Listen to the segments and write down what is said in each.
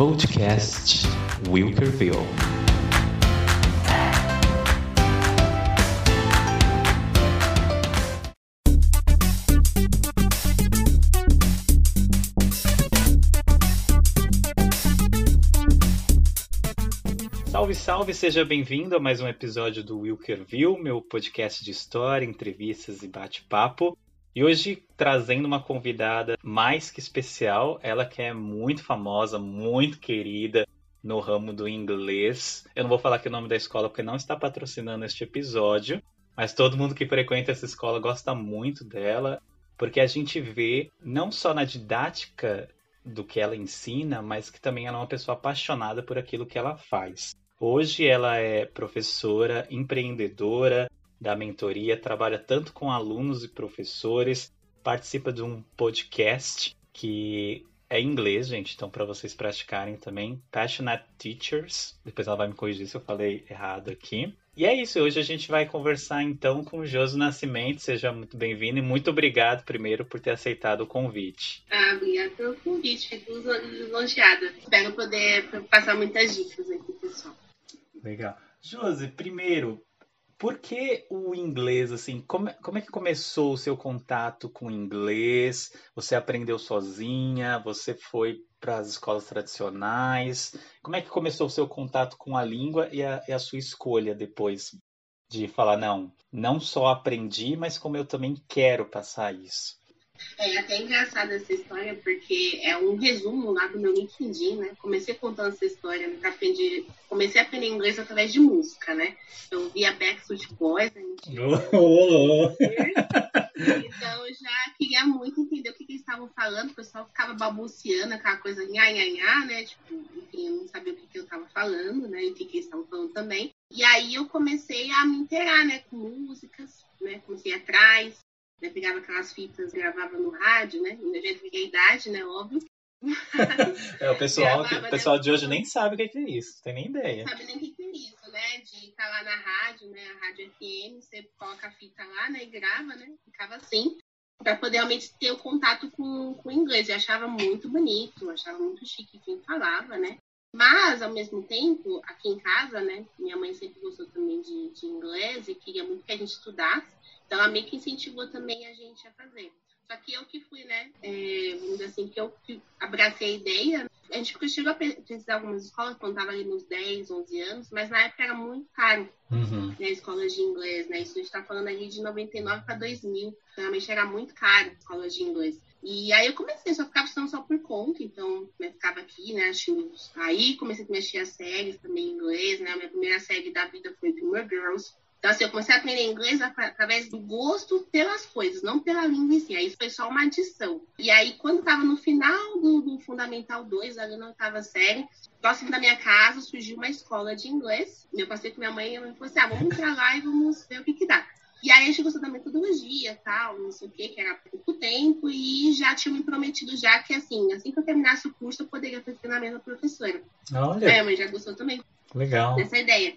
Podcast Wilkerville. Salve, salve, seja bem-vindo a mais um episódio do Wilkerville, meu podcast de história, entrevistas e bate-papo. E hoje trazendo uma convidada mais que especial, ela que é muito famosa, muito querida no ramo do inglês. Eu não vou falar aqui o nome da escola porque não está patrocinando este episódio, mas todo mundo que frequenta essa escola gosta muito dela, porque a gente vê não só na didática do que ela ensina, mas que também ela é uma pessoa apaixonada por aquilo que ela faz. Hoje ela é professora, empreendedora, da mentoria, trabalha tanto com alunos e professores, participa de um podcast que é em inglês, gente, então para vocês praticarem também, Passionate Teachers. Depois ela vai me corrigir se eu falei errado aqui. E é isso, hoje a gente vai conversar então com o Josi Nascimento. Seja muito bem-vindo e muito obrigado primeiro por ter aceitado o convite. Ah, obrigada pelo convite, fico elogiada. Espero poder passar muitas dicas aqui, pessoal. Legal. Josi, primeiro, por que o inglês, assim, como, como é que começou o seu contato com o inglês? Você aprendeu sozinha? Você foi para as escolas tradicionais? Como é que começou o seu contato com a língua e a, e a sua escolha depois de falar, não, não só aprendi, mas como eu também quero passar isso? É até engraçada essa história, porque é um resumo lá do meu LinkedIn, né? Comecei contando essa história, né? aprendi, comecei a aprender inglês através de música, né? Eu via Backstreet Boys, a gente... então eu já queria muito entender o que, que eles estavam falando, o pessoal ficava balbuciando, aquela coisa nha, nha, nha, né? Tipo, enfim, eu não sabia o que, que eu estava falando, né? E o que, que eles estavam falando também. E aí eu comecei a me inteirar, né? Com músicas, né? Comecei atrás, né? Pegava aquelas fitas, gravava no rádio, né? A gente peguei a idade, né? Óbvio. é, o pessoal, gravava, o pessoal né? de hoje nem sabe o que é isso, tem nem ideia. Não sabe nem o que é isso, né? De estar lá na rádio, né? A rádio FM, você coloca a fita lá, né? E grava, né? Ficava assim para poder realmente ter o contato com, com o inglês. Eu achava muito bonito, achava muito chique quem falava, né? Mas, ao mesmo tempo, aqui em casa, né? Minha mãe sempre gostou também de, de inglês e queria muito que a gente estudasse. Então, ela meio que incentivou também a gente a fazer. Só que eu que fui, né? É, vamos dizer assim, que eu que abracei a ideia. A gente chegou a pesquisar algumas escolas quando estava ali nos 10, 11 anos, mas na época era muito caro, uhum. né? Escolas de inglês, né? Isso a gente está falando ali de 99 para 2000. Realmente era muito caro escolas de inglês. E aí eu comecei, só ficava estudando só por conta, então né, ficava aqui, né, assistindo. Aí comecei a mexer as séries também em inglês, né? A minha primeira série da vida foi Gilmore Girls. Então, assim, eu comecei a aprender inglês através do gosto pelas coisas, não pela língua em si. Aí foi só uma adição. E aí, quando estava no final do, do Fundamental 2, ali na oitava série, próximo da minha casa, surgiu uma escola de inglês. Eu passei com minha mãe e minha mãe falou assim: ah, vamos entrar lá e vamos ver o que, que dá. E aí a gente gostou da metodologia, tal, não sei o que, que era pouco tempo, e já tinha me prometido já que, assim, assim que eu terminasse o curso, eu poderia fazer na mesma professora. Olha. A mãe já gostou também. Legal. Dessa ideia.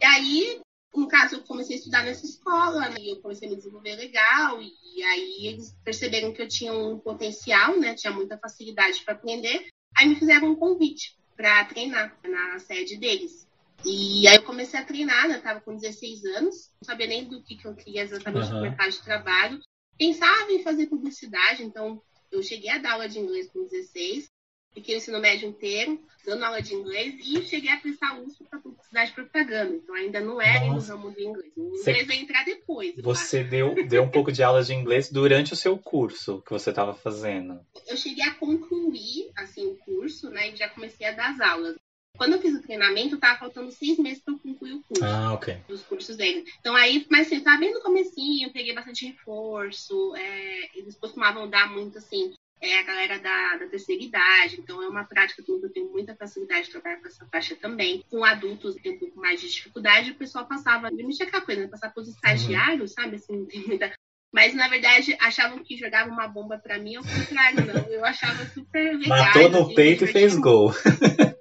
E aí, no caso, eu comecei a estudar nessa escola, né? E eu comecei a me desenvolver legal. E aí eles perceberam que eu tinha um potencial, né? Tinha muita facilidade para aprender. Aí me fizeram um convite para treinar na sede deles. E aí eu comecei a treinar, né? Eu tava com 16 anos, não sabia nem do que, que eu queria exatamente uhum. no mercado de trabalho. Pensava em fazer publicidade, então eu cheguei a dar aula de inglês com 16, fiquei no ensino médio inteiro, dando aula de inglês e cheguei a prestar USP para publicidade e propaganda. Então ainda não era no ramo do inglês. O inglês vai entrar depois. Você deu, deu um pouco de aula de inglês durante o seu curso que você estava fazendo. Eu cheguei a concluir assim, o curso, né? E já comecei a dar as aulas. Quando eu fiz o treinamento, tava faltando seis meses para eu concluir o curso. Ah, ok. Os cursos dele. Então aí, mas assim, tava bem no comecinho, peguei bastante reforço. É, eles costumavam dar muito assim, é a galera da, da terceira idade, então é uma prática que eu tenho muita facilidade de trabalhar com essa faixa também. Com adultos tem um pouco mais de dificuldade, o pessoal passava, não tinha aquela coisa, né? Passar para os estagiários, uhum. sabe? Assim, tem muita mas, na verdade, achavam que jogava uma bomba para mim, ao contrário, não. Eu achava super legal. Matou no peito e fez gol.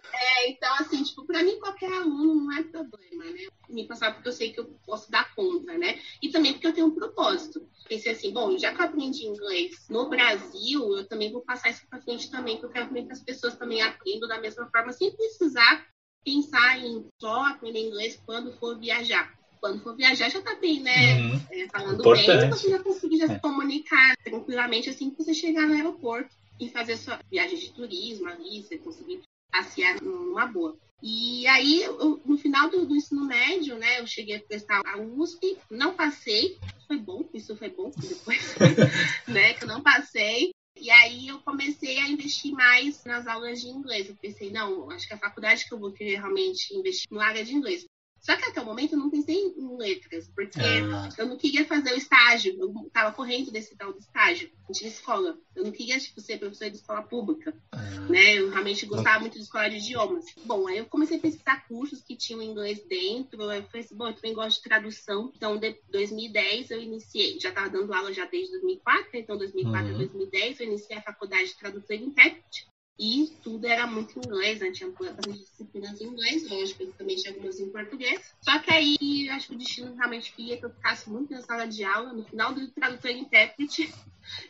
Então, pra mim qualquer aluno não é problema, né? me passar porque eu sei que eu posso dar conta, né? E também porque eu tenho um propósito. Pensei assim, bom, já que eu aprendi inglês no Brasil, eu também vou passar isso para frente também, porque eu quero que as pessoas também aprendam da mesma forma, sem precisar pensar em só aprender inglês quando for viajar. Quando for viajar, já tá bem, né? Uhum. É, falando Importante. bem, você já conseguir já é. se comunicar tranquilamente assim que você chegar no aeroporto e fazer sua viagem de turismo ali, você conseguir passear numa boa. E aí, no final do, do, ensino médio, né, eu cheguei a prestar a USP, não passei, foi bom, isso foi bom depois, né, que eu não passei. E aí eu comecei a investir mais nas aulas de inglês. Eu pensei, não, acho que a faculdade que eu vou querer realmente investir na área de inglês. Só que até o momento eu não pensei em letras, porque ah. eu não queria fazer o estágio, eu estava correndo desse tal do estágio de escola. Eu não queria tipo, ser professora de escola pública, ah. né? Eu realmente gostava muito de escola de idiomas. Bom, aí eu comecei a pesquisar cursos que tinham inglês dentro, eu falei assim, bom, eu também gosto de tradução. Então, em 2010 eu iniciei, já estava dando aula já desde 2004, então 2004 uhum. a 2010 eu iniciei a faculdade de tradução e intérprete. E tudo era muito em inglês, né? Tinha bastante disciplinas em inglês, lógico, também tinha algumas em português. Só que aí, acho que o destino realmente queria que eu ficasse muito na sala de aula. No final do tradutor e intérprete,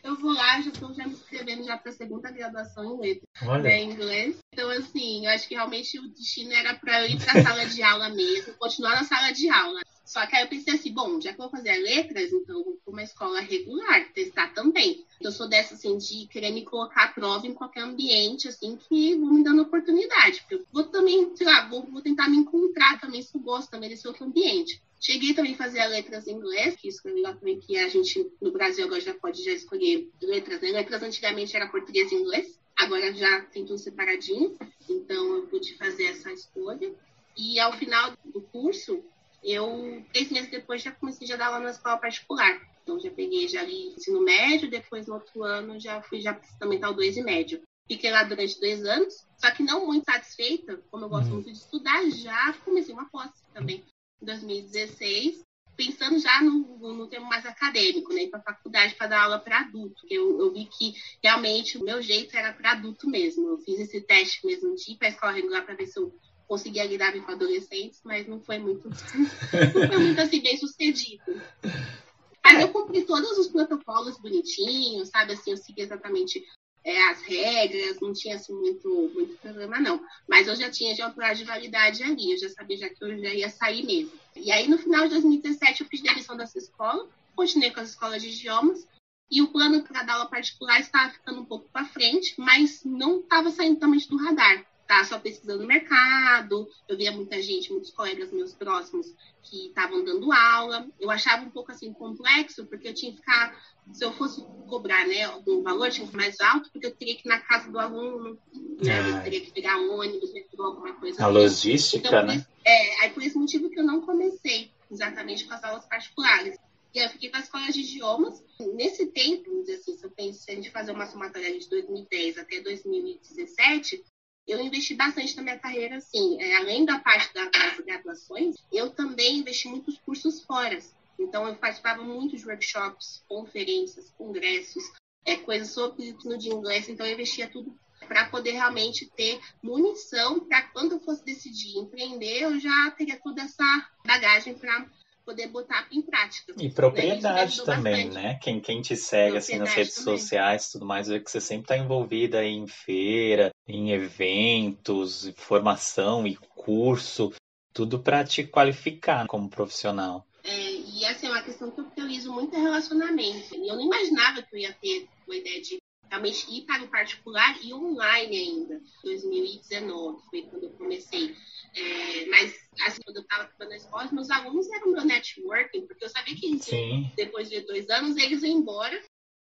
eu vou lá, já estou já me inscrevendo já para a segunda graduação em letras, né, em inglês. Então, assim, eu acho que realmente o destino era para eu ir para a sala de aula mesmo, continuar na sala de aula. Só que aí eu pensei assim, bom, já que eu vou fazer letras, então vou para uma escola regular, testar também. Eu sou dessa, assim, de querer me colocar à prova em qualquer ambiente, assim, que vou me dando oportunidade. Eu vou também, sei lá, vou, vou tentar me encontrar também, se eu gosto também desse outro ambiente. Cheguei também a fazer letras em inglês, que isso é também, que a gente no Brasil agora já pode já escolher letras, né? Letras antigamente era português e inglês, agora já tem tudo separadinho, então eu pude fazer essa escolha. E ao final do curso, eu, três meses depois, já comecei a dar aula na escola particular. Então, já peguei já ali ensino médio, depois no outro ano já fui já para fundamental 2 e médio. Fiquei lá durante dois anos, só que não muito satisfeita, como eu gosto uhum. muito de estudar, já comecei uma pós também em 2016, pensando já no, no termo mais acadêmico, né, para faculdade para dar aula para adulto, que eu, eu, vi que realmente o meu jeito era para adulto mesmo. Eu fiz esse teste mesmo de ir para a escola regular para ver se eu conseguia lidar com adolescentes, mas não foi muito, não foi muito assim bem sucedido. Mas eu cumpri todos os protocolos bonitinhos, sabe? Assim, eu segui exatamente é, as regras, não tinha assim, muito, muito problema, não. Mas eu já tinha já prazo de validade ali, eu já sabia já que eu já ia sair mesmo. E aí, no final de 2017, eu fiz demissão dessa escola, continuei com as escolas de idiomas, e o plano para dar aula particular estava ficando um pouco para frente, mas não estava saindo totalmente do radar tá só pesquisando no mercado. Eu via muita gente, muitos colegas meus próximos que estavam dando aula. Eu achava um pouco assim complexo, porque eu tinha que ficar, se eu fosse cobrar, né, algum valor, tinha que ser mais alto, porque eu teria que ir na casa do aluno, né, eu ah. teria que pegar ônibus, metrô, alguma coisa. A assim. logística, então, né? é, aí por esse motivo que eu não comecei exatamente com as aulas particulares. E eu fiquei com a escola de idiomas. Nesse tempo, assim, se eu penso, se a gente fazer uma somatória de 2010 até 2017, eu investi bastante na minha carreira, assim, é, além da parte das graduações, eu também investi muitos cursos fora. Então, eu participava muito de workshops, conferências, congressos, é, coisas sobre ensino de inglês. Então, eu investia tudo para poder realmente ter munição para quando eu fosse decidir empreender, eu já teria toda essa bagagem para poder botar em prática. E propriedade né? também, bastante. né? Quem, quem te segue assim nas redes também. sociais e tudo mais, vê que você sempre está envolvida em feira, em eventos, formação e curso, tudo para te qualificar como profissional. É, e essa é uma questão que eu priorizo muito é relacionamento. E eu não imaginava que eu ia ter a ideia de realmente ir para o particular e online ainda. 2019 foi quando eu comecei. É, mas, assim, quando eu estava na escola, meus alunos eram meu networking, porque eu sabia que Sim. depois de dois anos eles iam embora.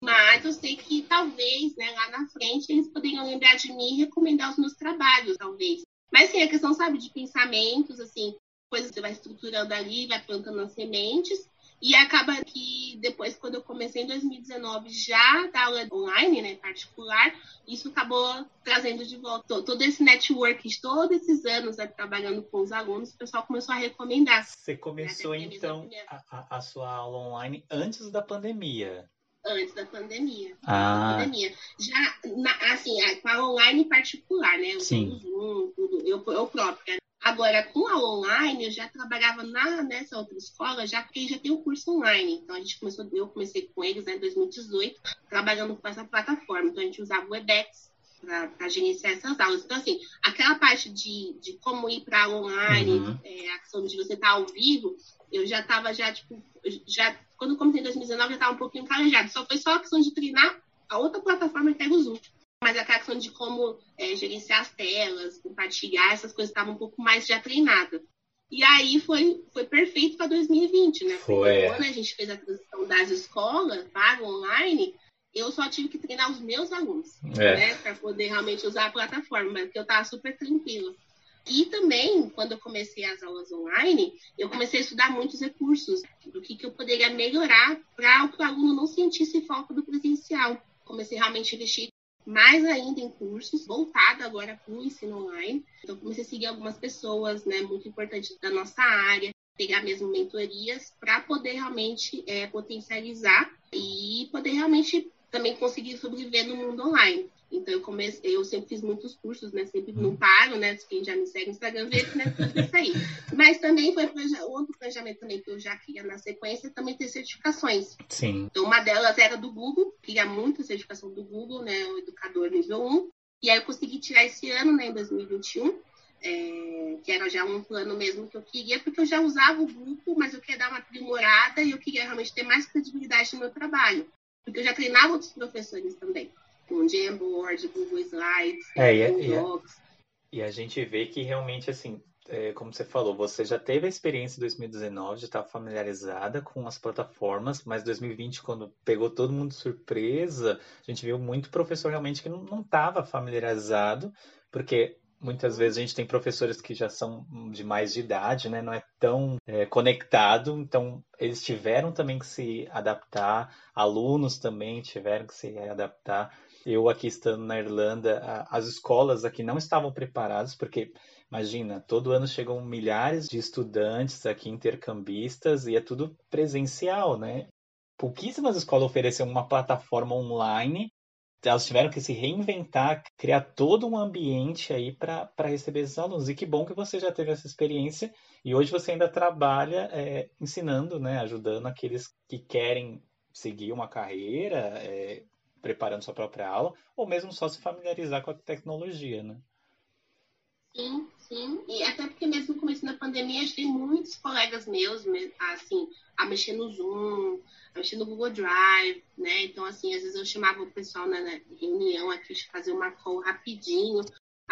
Mas eu sei que talvez, né, lá na frente, eles poderiam lembrar de mim e recomendar os meus trabalhos, talvez. Mas, sim, a questão, sabe, de pensamentos, assim, coisas que você vai estruturando ali, vai plantando as sementes. E acaba que depois, quando eu comecei em 2019, já da aula online, né, particular, isso acabou trazendo de volta todo esse network de todos esses anos né, trabalhando com os alunos, o pessoal começou a recomendar. Você começou, né, então, a, a, sua aula online antes da pandemia? Antes da pandemia. Ah. Da pandemia. Já, na, assim, com a online particular, né? Sim. Zoom, tudo, eu, eu própria. Agora, com a online, eu já trabalhava na, nessa outra escola, já que já tem o curso online. Então, a gente começou, eu comecei com eles né, em 2018, trabalhando com essa plataforma. Então, a gente usava o Webex para gerenciar essas aulas. Então, assim, aquela parte de, de como ir para online, uhum. é, a questão de você estar tá ao vivo, eu já estava já, tipo, já, quando eu comecei em 2019, já estava um pouquinho calejado. Só foi só a questão de treinar a outra plataforma que era o Zoom. Mas a questão de como é, gerenciar as telas, compartilhar, essas coisas estavam um pouco mais já treinada. E aí foi, foi perfeito para 2020, né? Foi. Quando a gente fez a transição das escolas para o online, eu só tive que treinar os meus alunos, é. né? Para poder realmente usar a plataforma, porque eu estava super tranquila. E também, quando eu comecei as aulas online, eu comecei a estudar muitos recursos do que, que eu poderia melhorar para o aluno não sentisse falta do presencial. Comecei realmente a investir mais ainda em cursos, voltado agora para o ensino online. Então, comecei a seguir algumas pessoas, né, muito importantes da nossa área, pegar mesmo mentorias para poder realmente é, potencializar e poder realmente também conseguir sobreviver no mundo online. Então, eu comecei, eu sempre fiz muitos cursos, né? Sempre não uhum. paro, né? Quem já me segue no Instagram vê que né, tudo isso aí. Mas também foi outro planejamento também que eu já queria na sequência, também ter certificações. Sim. Então, uma delas era do Google, queria muito a certificação do Google, né? O educador nível 1. E aí eu consegui tirar esse ano, né? Em 2021. É, que era já um plano mesmo que eu queria, porque eu já usava o grupo, mas eu queria dar uma aprimorada e eu queria realmente ter mais credibilidade no meu trabalho. Porque eu já treinava outros professores também com Jamboard, Google Slides, é, e, Google Docs. E a gente vê que realmente, assim, é, como você falou, você já teve a experiência em 2019 de estar familiarizada com as plataformas, mas 2020, quando pegou todo mundo de surpresa, a gente viu muito professor realmente que não estava familiarizado, porque muitas vezes a gente tem professores que já são de mais de idade, né? Não é tão é, conectado, então eles tiveram também que se adaptar, alunos também tiveram que se adaptar. Eu aqui estando na Irlanda, as escolas aqui não estavam preparadas, porque imagina, todo ano chegam milhares de estudantes aqui intercambistas e é tudo presencial, né? Pouquíssimas escolas oferecem uma plataforma online elas tiveram que se reinventar, criar todo um ambiente aí para receber esses alunos. E que bom que você já teve essa experiência e hoje você ainda trabalha é, ensinando, né, ajudando aqueles que querem seguir uma carreira, é, preparando sua própria aula, ou mesmo só se familiarizar com a tecnologia, né? Sim, sim. E até porque mesmo no começo da pandemia, a gente tem muitos colegas meus, assim, a mexer no Zoom, a mexer no Google Drive, né? Então, assim, às vezes eu chamava o pessoal na, reunião aqui de fazer uma call rapidinho.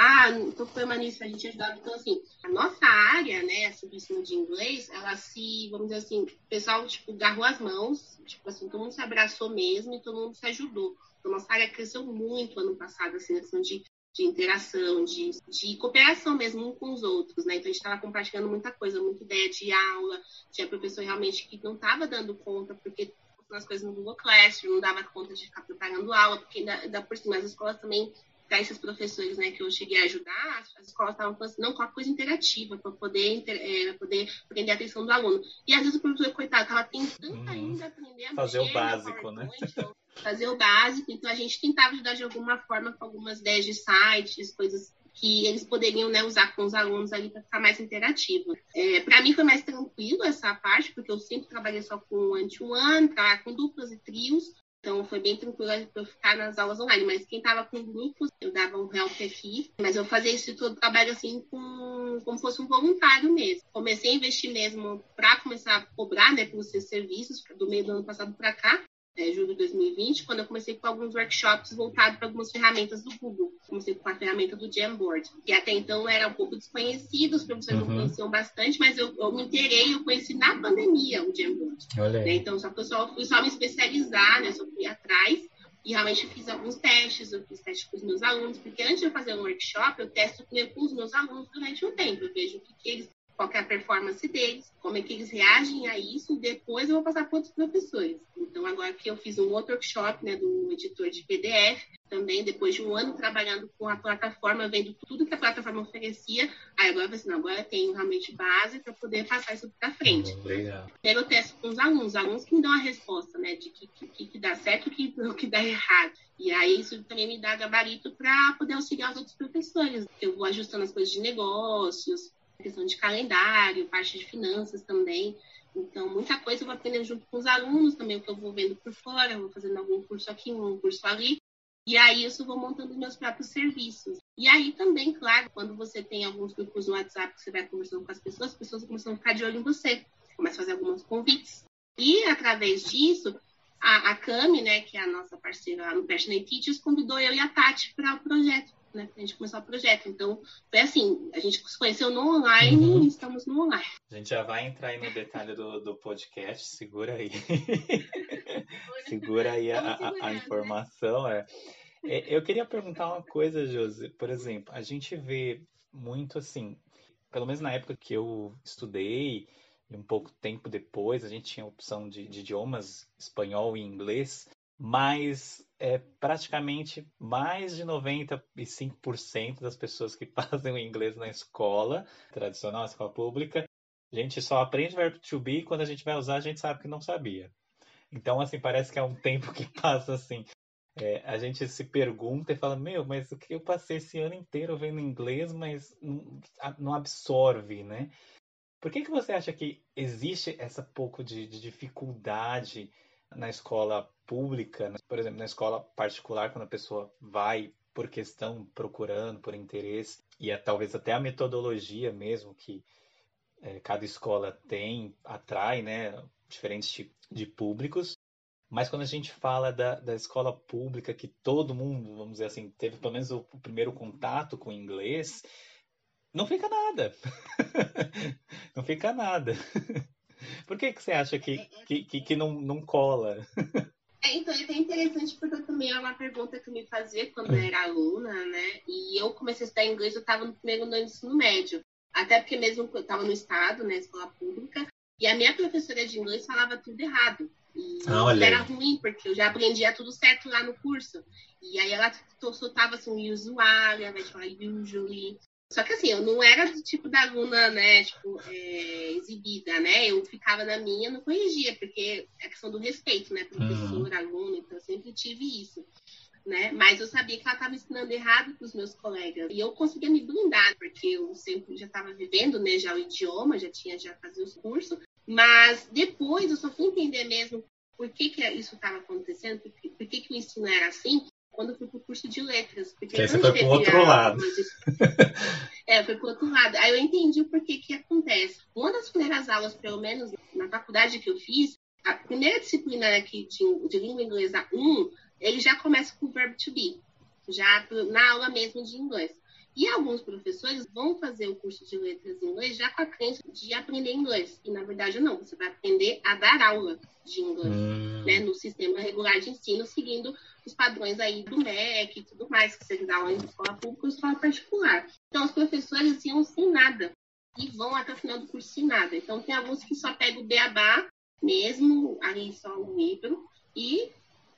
Ah, então foi uma nisso, a gente ajudava. Então, assim, a nossa área, né, sobre ensino de inglês, ela se, vamos dizer assim, o pessoal, tipo, agarrou as mãos, tipo assim, todo mundo se abraçou mesmo e todo mundo se ajudou. Então, nossa área cresceu muito ano passado, assim, na questão de, de interação, de, de cooperação mesmo um com os outros, né? Então, a gente estava compartilhando muita coisa, muita ideia de aula, tinha professor realmente que não estava dando conta, porque as coisas no Google Classroom, não dava conta de ficar preparando aula, porque ainda, ainda por cima as escolas também para esses professores né, que eu cheguei a ajudar, as escolas estavam falando assim, não, com a coisa interativa, para poder, é, poder prender a atenção do aluno. E às vezes o professor, coitado, estava tentando hum, ainda aprender a fazer o básico, né? Então, fazer o básico. Então a gente tentava ajudar de alguma forma com algumas ideias de sites, coisas que eles poderiam né, usar com os alunos ali para ficar mais interativo. É, para mim foi mais tranquilo essa parte, porque eu sempre trabalhei só com one-to-one, -one, com duplas e trios, então foi bem tranquilo para eu ficar nas aulas online. Mas quem estava com grupos, eu dava um help aqui. Mas eu fazia esse todo trabalho assim com, como se fosse um voluntário mesmo. Comecei a investir mesmo para começar a cobrar né, pelos seus serviços do meio do ano passado para cá é, julho de 2020, quando eu comecei com alguns workshops voltados para algumas ferramentas do Google. Comecei com a ferramenta do Jamboard, que até então era um pouco desconhecido, os professores uhum. não conheciam bastante, mas eu, eu me inteirei, eu conheci na pandemia o Jamboard. Né? Então, só que eu só fui só me especializar, né? Só fui atrás e realmente fiz alguns testes, eu fiz testes com os meus alunos, porque antes de eu fazer um workshop, eu testo com os meus alunos durante um tempo, eu vejo o que eles qual é a performance deles, como é que eles reagem a isso, depois eu vou passar para outros professores. Então, agora que eu fiz um outro workshop né, do editor de PDF, também depois de um ano trabalhando com a plataforma, vendo tudo que a plataforma oferecia, aí agora eu assim, agora eu tenho realmente base para poder passar isso para frente. Legal. Primeiro eu testo com os alunos, os alunos que me dão a resposta, né, de que, que, que dá certo e o que dá errado. E aí isso também me dá gabarito para poder auxiliar os outros professores. Eu vou ajustando as coisas de negócios, questão de calendário, parte de finanças também. Então, muita coisa eu vou aprendendo junto com os alunos também, que eu vou vendo por fora, vou fazendo algum curso aqui, um curso ali. E aí, isso eu vou montando meus próprios serviços. E aí também, claro, quando você tem alguns grupos no WhatsApp que você vai conversando com as pessoas, as pessoas começam a ficar de olho em você, começam a fazer alguns convites. E através disso, a, a Cami, né, que é a nossa parceira lá no Passionate Teachers, convidou eu e a Tati para o projeto, né, a gente começar o projeto. Então, foi assim, a gente se conheceu no online uhum. e estamos no online. A gente já vai entrar aí no detalhe do, do podcast, segura aí. segura aí a, a, a, né? informação, é. é. Eu queria perguntar uma coisa, Josi. Por exemplo, a gente vê muito assim, pelo menos na época que eu estudei, e um pouco tempo depois a gente tinha a opção de, de idiomas espanhol e inglês, mas é, praticamente mais de 95% das pessoas que fazem o inglês na escola tradicional, escola pública, a gente só aprende verbo to be quando a gente vai usar, a gente sabe que não sabia. Então, assim, parece que é um tempo que passa assim. É, a gente se pergunta e fala, meu, mas o que eu passei esse ano inteiro vendo inglês, mas não, não absorve, né? Por que, que você acha que existe essa pouco de, de dificuldade na escola pública, por exemplo, na escola particular, quando a pessoa vai por questão, procurando, por interesse, e é, talvez até a metodologia mesmo que é, cada escola tem, atrai, né, diferentes tipos de públicos. Mas quando a gente fala da, da escola pública, que todo mundo, vamos dizer assim, teve pelo menos o, o primeiro contato com o inglês, não fica nada. não fica nada. Por que, que você acha que, que, que, que não, não cola? É, então, é até interessante porque também é uma pergunta que eu me fazia quando eu era aluna, né? E eu comecei a estudar inglês, eu estava no primeiro ano do ensino médio. Até porque mesmo eu estava no estado, né, escola pública, e a minha professora de inglês falava tudo errado. E ah, era ruim, porque eu já aprendia tudo certo lá no curso. E aí ela soltava assim, usuário, ao invés de falar usually. Só que assim, eu não era do tipo da aluna, né, tipo, é, exibida, né? Eu ficava na minha, não corrigia, porque é questão do respeito, né? Professor, uhum. aluno, então eu sempre tive isso. Né? Mas eu sabia que ela estava ensinando errado para os meus colegas. E eu conseguia me blindar, porque eu sempre já estava vivendo, né, já o idioma, já tinha já fazer os cursos. Mas depois eu só fui entender mesmo por que, que isso estava acontecendo, por, que, por que, que o ensino era assim, quando eu fui para o curso de letras. Porque que aí você foi para o outro lado. De... é, foi para o outro lado. Aí eu entendi o porquê que acontece. Uma das primeiras aulas, pelo menos na faculdade que eu fiz, a primeira disciplina aqui de, de língua inglesa 1, ele já começa com o verbo to be, já na aula mesmo de inglês. E alguns professores vão fazer o curso de letras em inglês já com a crença de aprender inglês. E na verdade não, você vai aprender a dar aula de inglês, hum. né, no sistema regular de ensino, seguindo os padrões aí do MEC e tudo mais, que você dá aula em escola pública ou escola particular. Então, os professores iam sem nada e vão até o final do curso sem nada. Então, tem alguns que só pegam o beabá mesmo, ali só o livro, e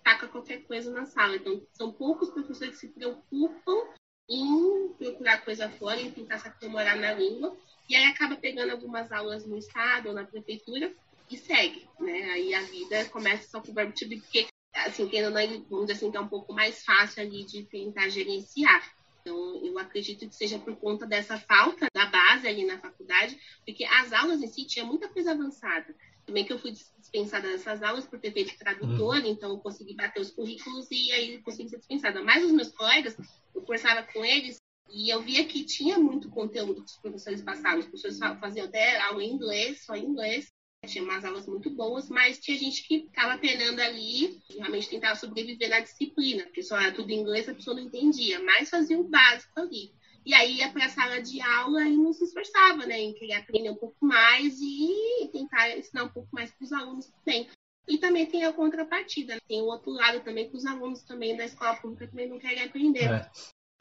taca qualquer coisa na sala. Então, são poucos professores que se preocupam em procurar coisa fora, em tentar se aprimorar na língua, e aí acaba pegando algumas aulas no estado ou na prefeitura e segue, né? Aí a vida começa só com o verbo to be, porque assim, tendo, vamos dizer assim, que é um pouco mais fácil ali de tentar gerenciar. Então, eu acredito que seja por conta dessa falta da base ali na faculdade, porque as aulas em si tinha muita coisa avançada. Também que eu fui dispensada dessas aulas por ter feito tradutor, uhum. então eu consegui bater os currículos e aí consegui ser dispensada. Mas os meus colegas, eu conversava com eles e eu via que tinha muito conteúdo que os professores passavam. Os professores faziam até aula em inglês, só em inglês, tinha umas aulas muito boas, mas tinha gente que estava penando ali, realmente tentava sobreviver na disciplina, porque só era tudo em inglês, a pessoa não entendia, mas fazia o básico ali. E aí ia para a sala de aula e não se esforçava, né, em querer aprender um pouco mais e tentar ensinar um pouco mais para os alunos também. E também tem a contrapartida, né? tem o outro lado também que os alunos também da escola pública também não querem aprender. É.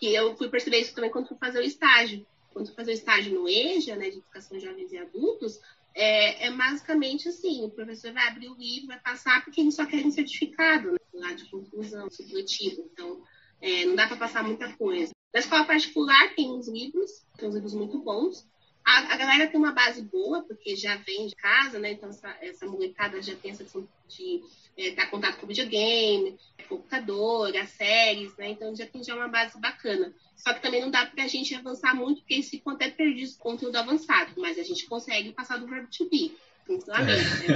E eu fui perceber isso também quando fui fazer o estágio. Quando fui fazer o estágio no EJA, né, de Educação de Jovens e Adultos, é, é, basicamente assim, o professor vai abrir o livro, vai passar, porque eles só querem certificado, né, lá de conclusão, supletivo. Então, é, não dá para passar muita coisa. Na escola particular tem uns livros, tem uns livros muito bons, A, a, galera tem uma base boa, porque já vem de casa, né? Então, essa, essa molecada já tem essa questão de é, dar contato com videogame, computador, as séries, né? Então, já tem já uma base bacana. Só que também não dá pra gente avançar muito, porque eles ficam até perdidos com conteúdo avançado. Mas a gente consegue passar do verbo to be, tranquilamente.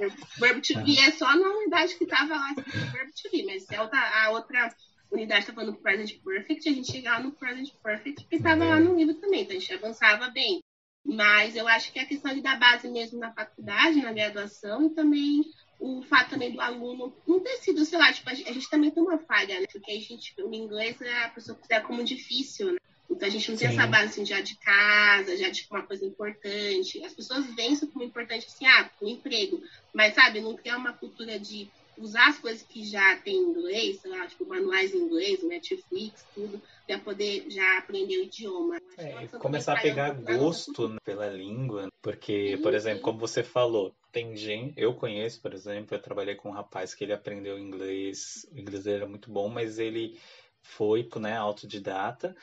Né? verbo to be é só na unidade que tava lá, assim, verbo to be. Mas a outra, a outra unidade está falando present perfect, a gente chegava no present perfect que estava lá no livro também, então a gente avançava bem. Mas eu acho que a questão de dar base mesmo na faculdade, na graduação, e também o fato também do aluno não ter sido, sei lá, tipo, a gente, a gente também tem uma falha, né? Porque a gente, o inglês a pessoa considera como difícil, né? Então a gente não tem Sim. essa base assim, já de casa, já de tipo, uma coisa importante. As pessoas veem isso como importante assim, ah, o emprego. Mas, sabe, não criar uma cultura de usar as coisas que já tem em inglês, sei lá, tipo manuais em inglês, Netflix, tudo, para poder já aprender o idioma. É, começar a pegar gosto né, pela língua, porque, por exemplo, como você falou, tem gente, eu conheço, por exemplo, eu trabalhei com um rapaz que ele aprendeu inglês, o inglês dele era muito bom, mas ele foi, né, autodidata,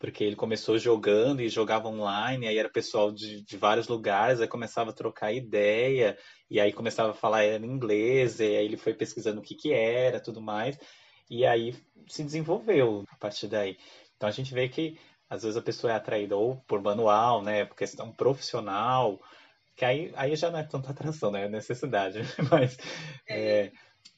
porque ele começou jogando e jogava online, aí era pessoal de, de vários lugares, aí começava a trocar ideia, e aí começava a falar em inglês, e aí ele foi pesquisando o que que era, tudo mais, e aí se desenvolveu a partir daí. Então a gente vê que às vezes a pessoa é atraída ou por manual, né, por questão profissional, que aí, aí já não é tanta atração, né, é necessidade, mas é,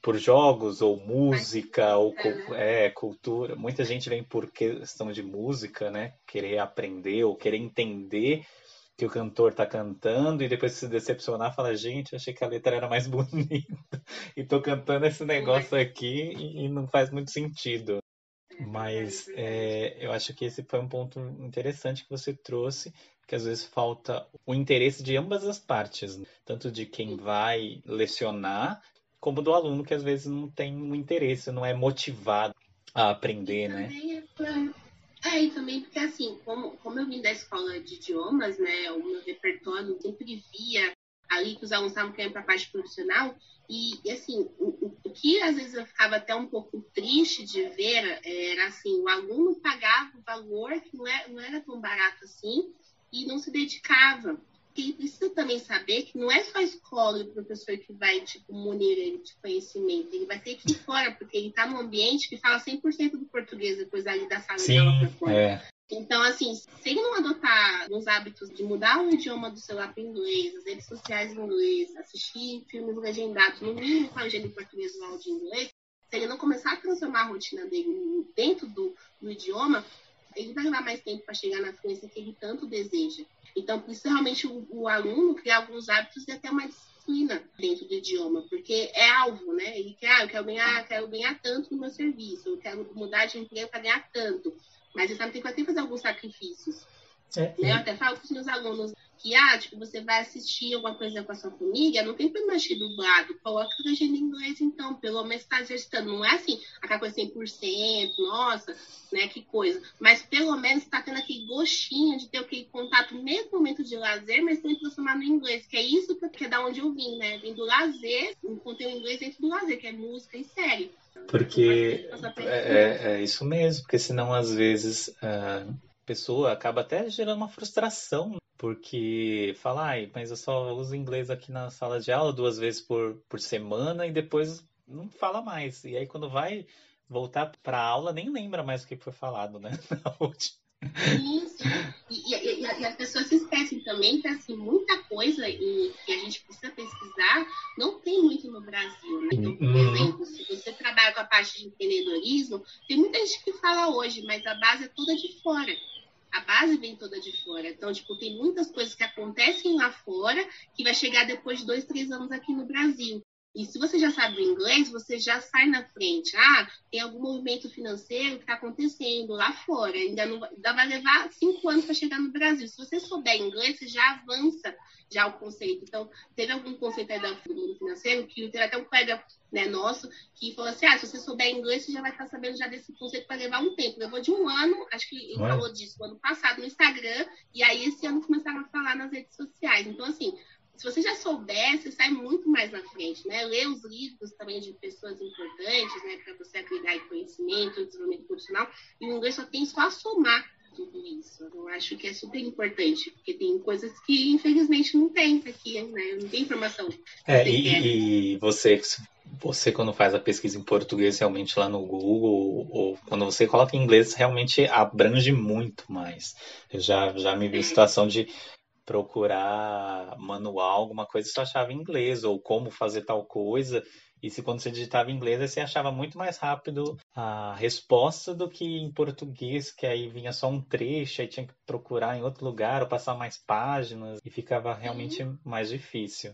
por jogos ou música ou é, cultura. Muita gente vem por questão de música, né? Querer aprender ou querer entender que o cantor está cantando e depois se decepcionar, fala, gente, achei que a letra era mais bonita e tô cantando esse negócio aqui e, não faz muito sentido. É Mas é, eu acho que esse foi um ponto interessante que você trouxe, que às vezes falta o interesse de ambas as partes, né? tanto de quem vai lecionar como do aluno que às vezes não tem um interesse, não é motivado a aprender, né? É, é, e também porque assim, como, como eu vim da escola de idiomas, né, o meu repertório sempre via ali que os alunos estavam querendo para a parte profissional, e, e assim, o, o, que às vezes eu ficava até um pouco triste de ver era assim, o aluno pagava o valor que não era, não era tão barato assim e não se dedicava que precisa também saber que não é só a escola e o professor que vai, tipo, munir ele de conhecimento. Ele vai ter que ir fora, porque ele está num ambiente que fala 100% do português depois ali da sala Sim, de aula fora. É. Então, assim, se ele não adotar os hábitos de mudar o idioma do celular para inglês, as redes sociais em inglês, assistir filmes legendados, no mínimo com a legenda em português ou em inglês, se ele não começar a transformar a rotina dele dentro do, do idioma, ele vai levar mais tempo para chegar na fluência que ele tanto deseja. Então, precisa realmente o, o, aluno criar alguns hábitos e até uma disciplina dentro do idioma, porque é alvo, né? Ele quer, ah, eu quero ganhar, quero ganhar tanto no meu serviço, eu quero mudar de emprego para ganhar tanto. Mas ele sabe que vai ter que fazer alguns sacrifícios. É? Eu até falo com os meus alunos que, ah, tipo, você vai assistir alguma coisa com a sua família, não tem problema assistir dublado, coloca a legenda em inglês, então, pelo menos está exercitando. Não é assim, aquela coisa 100%, nossa, né, que coisa. Mas pelo menos está tendo aquele gostinho de ter aquele contato, mesmo momento de lazer, mas tem que transformar no inglês, que é isso que é da onde eu vim, né? Vim do lazer, um conteúdo inglês dentro do lazer, que é música e série. Porque é, é, é, isso mesmo, porque senão às vezes a pessoa acaba até gerando uma frustração, porque fala, ai, mas eu só uso inglês aqui na sala de aula duas vezes por, por semana e depois não fala mais. E aí quando vai voltar para a aula, nem lembra mais o que foi falado, né? Na última. Sim, sim. E, e, e, as pessoas se esquecem também que assim, muita coisa e, que a gente precisa pesquisar não tem muito no Brasil. Né? Então, por uhum. exemplo, se você trabalha com a parte de empreendedorismo, tem muita gente que fala hoje, mas a base é toda de fora. A base vem toda de fora. Então, tipo, tem muitas coisas que acontecem lá fora que vai chegar depois de dois, três anos aqui no Brasil. E se você já sabe o inglês, você já sai na frente. Ah, tem algum movimento financeiro que está acontecendo lá fora. Ainda, não, ainda vai levar cinco anos para chegar no Brasil. Se você souber inglês, você já avança já o conceito. Então, teve algum conceito aí do mundo financeiro que teve até um colega né, nosso que falou assim: ah, se você souber inglês, você já vai estar sabendo já desse conceito para levar um tempo. Levou de um ano, acho que ele falou disso no ano passado no Instagram, e aí esse ano começaram a falar nas redes sociais. Então, assim, se você já souber, você sai muito mais na frente, né? Ler os livros também de pessoas importantes, né? Para você agregar conhecimento, desenvolvimento profissional. E o inglês só tem só a somar tudo isso. Eu acho que é super importante, porque tem coisas que infelizmente não tem aqui, né? Não tem informação. É, e, e, você, você quando faz a pesquisa em português realmente lá no Google, ou quando você coloca em inglês, realmente abrange muito mais. Eu já, já me vi em situação de procurar manual, alguma coisa, só achava em inglês, ou como fazer tal coisa, e se quando você digitava em inglês, você achava muito mais rápido a resposta do que em português, que aí vinha só um trecho, aí tinha que procurar em outro lugar ou passar mais páginas e ficava realmente uhum. mais difícil.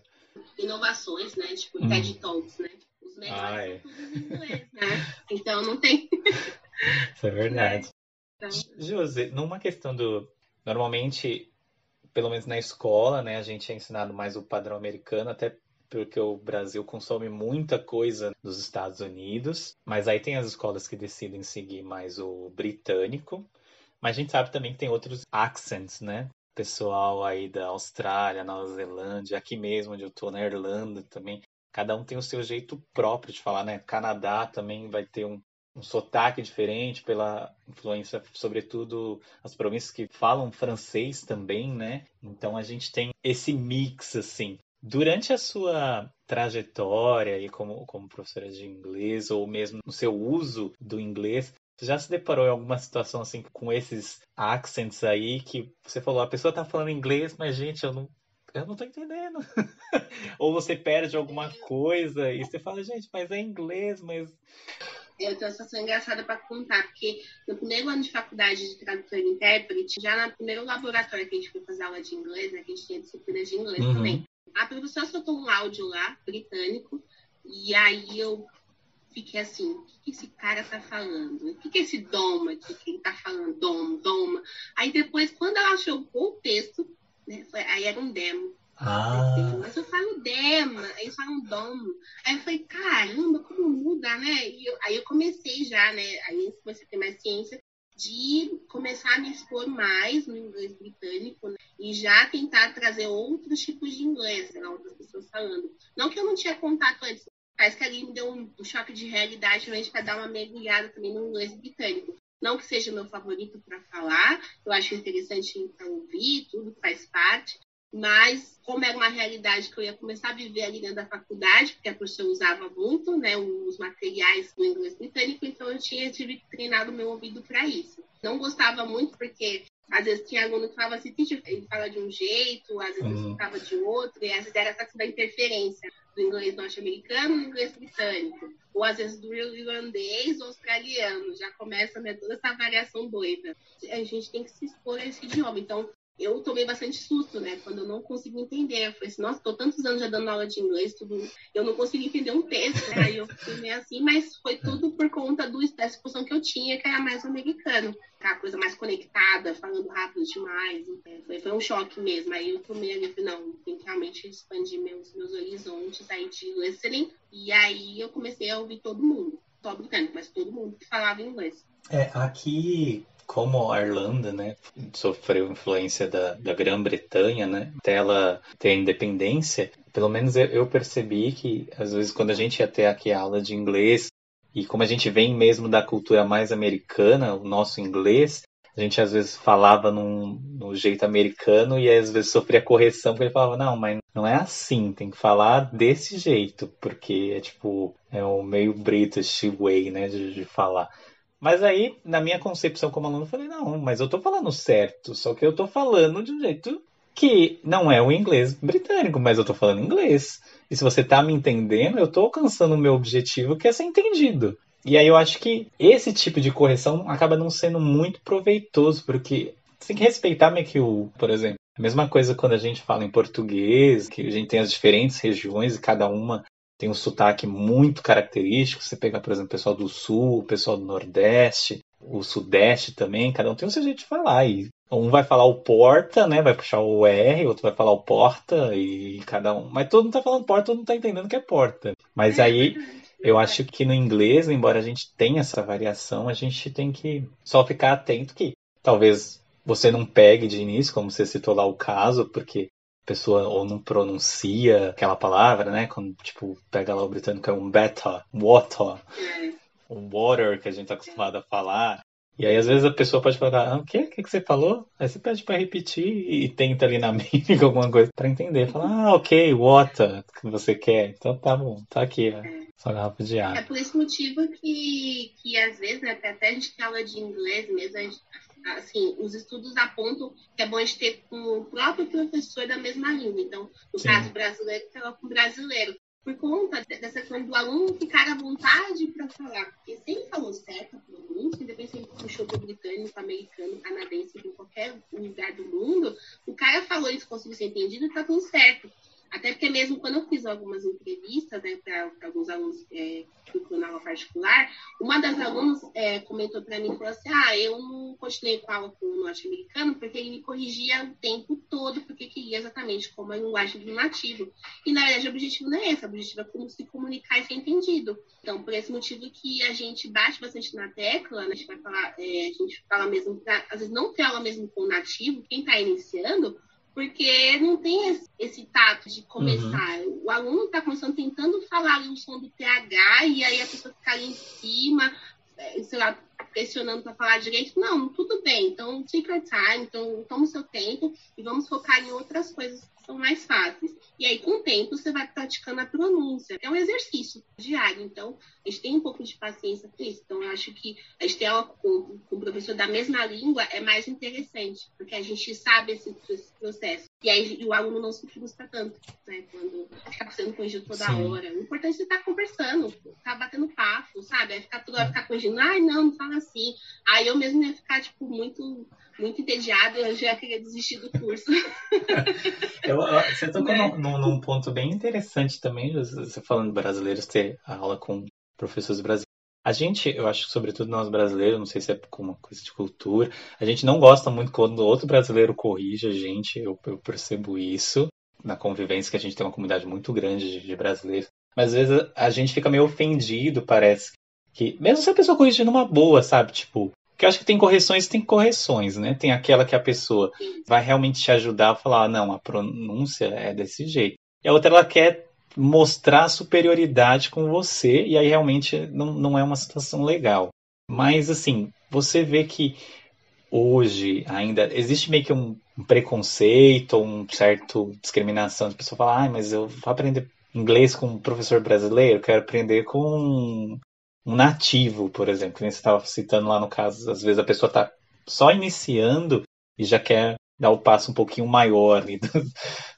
Inovações, né? Tipo uhum. TED Talks, né? Os melhores ah, é. são em inglês, né? Então não tem. Isso é verdade. Então... José, numa questão do. Normalmente, pelo menos na escola, né, a gente é ensinado mais o padrão americano, até porque o Brasil consome muita coisa dos Estados Unidos, mas aí tem as escolas que decidem seguir mais o britânico. Mas a gente sabe também que tem outros accents, né? Pessoal aí da Austrália, Nova Zelândia, aqui mesmo onde eu tô, na Irlanda também. Cada um tem o seu jeito próprio de falar, né? Canadá também vai ter um, um sotaque diferente pela influência, sobretudo as províncias que falam francês também, né? Então a gente tem esse mix assim. Durante a sua trajetória aí como, como professora de inglês, ou mesmo no seu uso do inglês, você já se deparou em alguma situação assim com esses accents aí que você falou, a pessoa tá falando inglês, mas gente, eu não, eu não tô entendendo. ou você perde alguma coisa e você fala, gente, mas é inglês, mas. Eu tenho uma situação engraçada para contar, porque no primeiro ano de faculdade de tradutor e intérprete, já no primeiro laboratório que a gente foi fazer aula de inglês, né, que a gente tinha disciplina de inglês uhum. também, a professora soltou um áudio lá, britânico, e aí eu fiquei assim, o que, que esse cara tá falando? O que, que esse doma aqui que ele tá falando? Dom, doma. Aí depois, quando ela achou o texto, né, foi, aí era um demo. Ah. Mas eu falo dema, eles falam domo. Aí eu falei, caramba, como muda, né? E eu, aí eu comecei já, né? Aí comecei a ter mais ciência de começar a me expor mais no inglês britânico né? e já tentar trazer outros tipos de inglês, né? outras pessoas falando. Não que eu não tinha contato antes, mas que ali me deu um, choque de realidade realmente para dar uma mergulhada também no inglês britânico. Não que seja meu favorito para falar, eu acho interessante para ouvir, tudo faz parte, mas como era uma realidade que eu ia começar a viver ali dentro da faculdade, porque a professora usava muito, né, os materiais do inglês britânico, então eu tinha tive treinado meu ouvido para isso. Não gostava muito porque às vezes tinha aluno que falava assim, ele fala de um jeito, às vezes uhum. falava de outro, e às vezes era essa da interferência do inglês norte-americano no inglês britânico, ou às vezes do irlandês ou australiano, já começa né, toda essa variação doida. A gente tem que se expor a esse idioma, então eu tomei bastante susto, né? Quando eu não consegui entender. Eu falei assim, nossa, tô tantos anos já dando aula de inglês, tudo. Eu não consegui entender um texto, né? Aí eu fiquei meio assim, mas foi tudo por conta do, da exposição que eu tinha, que era mais americano. A coisa mais conectada, falando rápido demais. Né? Foi, foi um choque mesmo. Aí eu tomei ali, falei, não, tem que realmente expandir meus, meus horizontes aí de listening. E aí eu comecei a ouvir todo mundo. Só britânico, mas todo mundo que falava inglês. É, aqui como a Irlanda, né, sofreu influência da, da Grã-Bretanha, né, até ela ter a independência, pelo menos eu, eu, percebi que, às vezes, quando a gente ia ter aqui a aula de inglês, e como a gente vem mesmo da cultura mais americana, o nosso inglês, a gente às vezes falava num, no jeito americano e às vezes sofria correção, porque ele falava, não, mas não é assim, tem que falar desse jeito, porque é tipo, é o meio British way, né, de, de falar. Mas aí, na minha concepção como aluno, eu falei, não, mas eu tô falando certo, só que eu tô falando de um jeito que não é o inglês britânico, mas eu tô falando inglês. E se você tá me entendendo, eu tô alcançando o meu objetivo, que é ser entendido. E aí eu acho que esse tipo de correção acaba não sendo muito proveitoso, porque você tem que respeitar meio que o, por exemplo, a mesma coisa quando a gente fala em português, que a gente tem as diferentes regiões e cada uma tem um sotaque muito característico. Você pega, por exemplo, o pessoal do sul, o pessoal do nordeste, o sudeste também, cada um tem o seu jeito de falar. E um vai falar o porta, né? Vai puxar o R, outro vai falar o porta, e cada um. Mas todo mundo tá falando porta, todo mundo tá entendendo que é porta. Mas é aí. Eu acho que no inglês, embora a gente tenha essa variação, a gente tem que só ficar atento que talvez você não pegue de início, como você citou lá o caso, porque pessoa ou não pronuncia aquela palavra, né? Quando, tipo, pega lá o britânico é um beta, water, um water que a gente tá acostumado a falar. E aí, às vezes, a pessoa pode falar, ah, o quê? O que, que você falou? Aí você pede para repetir e tenta ali na mímica alguma coisa para entender. Fala, ah, ok, water, que você quer. Então tá bom, tá aqui, ó. Só garrafa de água. É por esse motivo que, que às vezes, né, até a gente aula de inglês mesmo, gente, assim, os estudos apontam que é bom a gente ter com o próprio professor da mesma língua. Então, no Sim. caso brasileiro, então, com brasileiro por conta dessa questão do aluno ficar à vontade para falar. Porque se ele falou certo a pronúncia, independente se ele puxou do britânico, americano, canadense, de qualquer lugar do mundo, o cara falou isso conseguiu ser entendido e tá tudo certo. Até porque mesmo quando eu fiz algumas entrevistas né, para alguns alunos é, na aula particular, uma das alunas é, comentou para mim falou assim, ah, eu não continuei com a aula com o norte-americano porque ele me corrigia o tempo todo porque queria exatamente como a linguagem do nativo. E na verdade o objetivo não é esse, o objetivo é como se comunicar e ser entendido. Então, por esse motivo que a gente bate bastante na tecla, né, a gente vai falar, é, a gente fala mesmo, pra, às vezes não ter aula mesmo com o nativo, quem está iniciando, porque não tem esse, esse tato de começar. Uhum. O aluno está começando tentando falar ali o som do TH e aí a pessoa fica ali em cima, é, sei lá, pressionando para falar direito. Não, tudo bem. Então, take your time, então toma o seu tempo e vamos focar em outras coisas são mais fáceis. E aí, com o tempo, você vai praticando a pronúncia. É um exercício diário, então a gente tem um pouco de paciência com isso. Então, eu acho que a gente ter aula com, com o professor da mesma língua é mais interessante, porque a gente sabe esse, esse processo. E aí o aluno não se frustra tanto, né? Quando fica sendo corrigido toda Sim. hora. O importante é estar conversando, estar batendo papo, sabe? Aí ficar toda hora ficar corrigindo, ai, não, não fala assim. Aí eu mesmo ia ficar, tipo, muito muito entediada, eu já queria desistir do curso. eu, você tocou né? num, num, ponto bem interessante também, você falando brasileiros ter aula com professores brasileiros. A gente, eu acho que sobretudo nós brasileiros, não sei se é uma coisa de cultura, a gente não gosta muito quando outro brasileiro corrige a gente, eu, eu percebo isso na convivência, que a gente tem uma comunidade muito grande de, de brasileiros. Mas às vezes a gente fica meio ofendido, parece. Que, mesmo se a pessoa corrige numa boa, sabe? Tipo, porque eu acho que tem correções tem correções, né? Tem aquela que a pessoa vai realmente te ajudar a falar, ah, não, a pronúncia é desse jeito. E a outra, ela quer mostrar superioridade com você, e aí realmente não, não é uma situação legal. Mas, assim, você vê que hoje ainda existe meio que um preconceito, um certo discriminação. A pessoa fala, ah, mas eu vou aprender inglês com um professor brasileiro, quero aprender com um nativo, por exemplo, que você estava citando lá no caso, às vezes a pessoa está só iniciando e já quer dar o passo um pouquinho maior do,